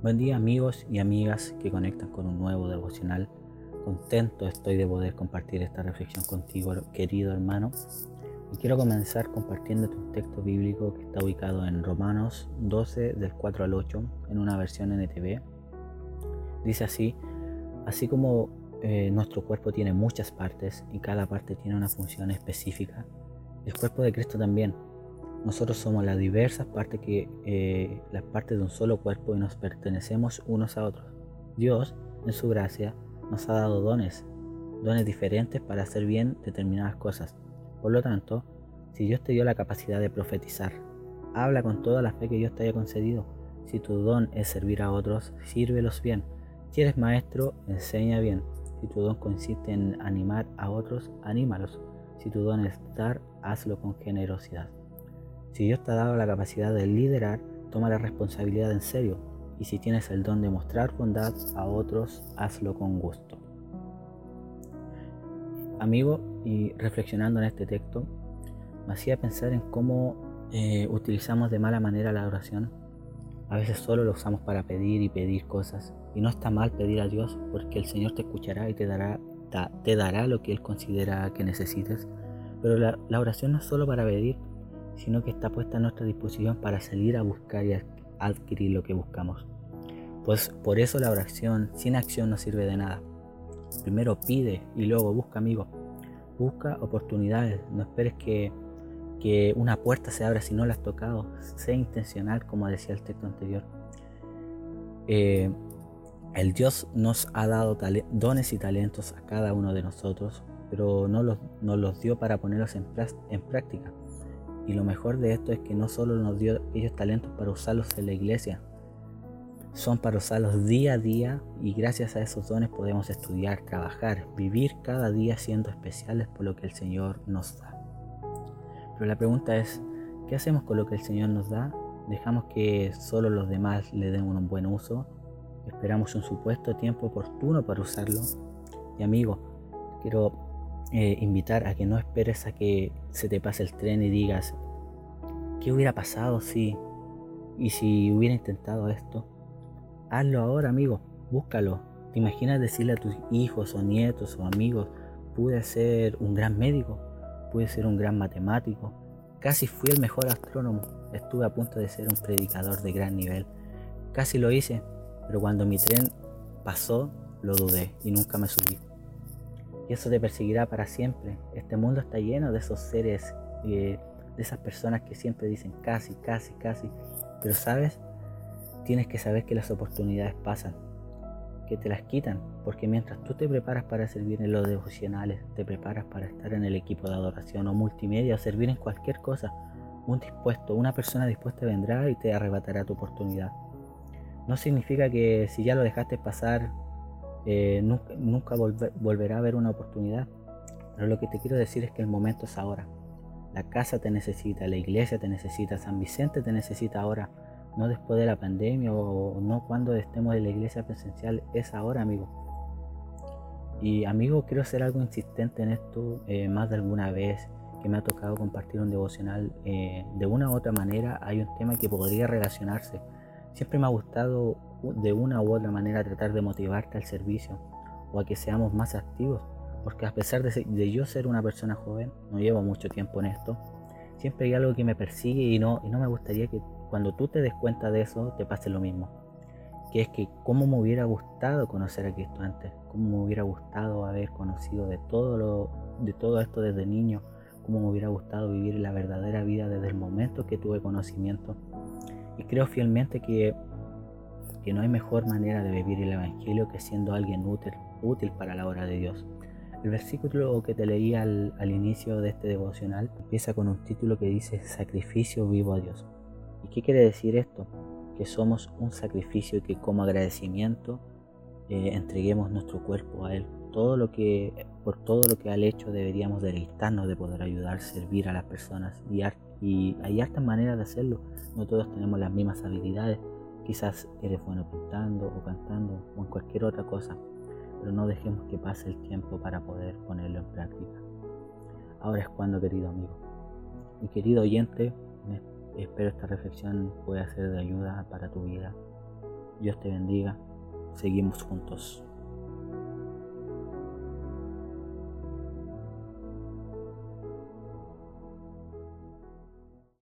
Buen día amigos y amigas que conectan con un nuevo devocional. Contento estoy de poder compartir esta reflexión contigo, querido hermano. Y quiero comenzar compartiendo un texto bíblico que está ubicado en Romanos 12 del 4 al 8 en una versión NTV. Dice así, así como eh, nuestro cuerpo tiene muchas partes y cada parte tiene una función específica, el cuerpo de Cristo también nosotros somos las diversas partes que eh, las partes de un solo cuerpo y nos pertenecemos unos a otros. Dios, en su gracia, nos ha dado dones, dones diferentes para hacer bien determinadas cosas. Por lo tanto, si Dios te dio la capacidad de profetizar, habla con toda la fe que Dios te haya concedido. Si tu don es servir a otros, sírvelos bien. Si eres maestro, enseña bien. Si tu don consiste en animar a otros, anímalos. Si tu don es dar, hazlo con generosidad. Si Dios te ha dado la capacidad de liderar, toma la responsabilidad en serio. Y si tienes el don de mostrar bondad a otros, hazlo con gusto. Amigo, y reflexionando en este texto, me hacía pensar en cómo eh, utilizamos de mala manera la oración. A veces solo lo usamos para pedir y pedir cosas. Y no está mal pedir a Dios porque el Señor te escuchará y te dará, te dará lo que Él considera que necesites. Pero la oración no es solo para pedir, sino que está puesta a nuestra disposición para salir a buscar y adquirir lo que buscamos. Pues por eso la oración sin acción no sirve de nada. Primero pide y luego busca amigos. Busca oportunidades. No esperes que, que una puerta se abra si no la has tocado. Sé intencional, como decía el texto anterior. Eh, el Dios nos ha dado dones y talentos a cada uno de nosotros, pero no los, nos los dio para ponerlos en práctica. Y lo mejor de esto es que no solo nos dio ellos talentos para usarlos en la iglesia, son para usarlos día a día y gracias a esos dones podemos estudiar, trabajar, vivir cada día siendo especiales por lo que el Señor nos da. Pero la pregunta es, ¿qué hacemos con lo que el Señor nos da? ¿Dejamos que solo los demás le den un buen uso? ¿Esperamos un supuesto tiempo oportuno para usarlo? Y amigo, quiero eh, invitar a que no esperes a que se te pase el tren y digas, ¿qué hubiera pasado si, y si hubiera intentado esto? Hazlo ahora, amigo, búscalo. ¿Te imaginas decirle a tus hijos o nietos o amigos, pude ser un gran médico, pude ser un gran matemático, casi fui el mejor astrónomo, estuve a punto de ser un predicador de gran nivel, casi lo hice, pero cuando mi tren pasó, lo dudé y nunca me subí y eso te perseguirá para siempre. Este mundo está lleno de esos seres, eh, de esas personas que siempre dicen casi, casi, casi. Pero sabes, tienes que saber que las oportunidades pasan, que te las quitan, porque mientras tú te preparas para servir en los devocionales, te preparas para estar en el equipo de adoración o multimedia o servir en cualquier cosa, un dispuesto, una persona dispuesta vendrá y te arrebatará tu oportunidad. No significa que si ya lo dejaste pasar eh, nunca, volverá a haber una oportunidad. Pero lo que te quiero decir es que el momento es ahora. La casa te necesita, la iglesia te necesita, San Vicente te necesita ahora, no después de la pandemia o no cuando estemos en la iglesia presencial, es ahora, amigo. Y amigo, quiero hacer algo insistente en esto eh, más de alguna vez que me ha tocado compartir un devocional. Eh, de una u otra manera hay un tema que podría relacionarse. Siempre me ha gustado de una u otra manera tratar de motivarte al servicio o a que seamos más activos. Porque a pesar de, yo ser una persona joven, no llevo mucho tiempo en esto, siempre hay algo que me persigue y no, y no me gustaría que cuando tú te des cuenta de eso te pase lo mismo. Que es que cómo me hubiera gustado conocer a Cristo antes, cómo me hubiera gustado haber conocido de todo, lo, de todo esto desde niño, cómo me hubiera gustado vivir la verdadera vida desde el momento que tuve conocimiento. Y creo fielmente que que no hay mejor manera de vivir el Evangelio que siendo alguien útil, útil para la obra de Dios. El versículo que te leí al, al, inicio de este devocional empieza con un título que dice Sacrificio vivo a Dios. ¿Y qué quiere decir esto? Que somos un sacrificio y que como agradecimiento eh, entreguemos nuestro cuerpo a Él. Todo lo que, por todo lo que ha hecho deberíamos deleitarnos de poder ayudar, servir a las personas y, y hay hartas maneras de hacerlo. No todos tenemos las mismas habilidades, Quizás eres bueno pintando o cantando o en cualquier otra cosa, pero no dejemos que pase el tiempo para poder ponerlo en práctica. Ahora es cuando, querido amigo. Y querido oyente, espero esta reflexión pueda ser de ayuda para tu vida. Dios te bendiga. Seguimos juntos.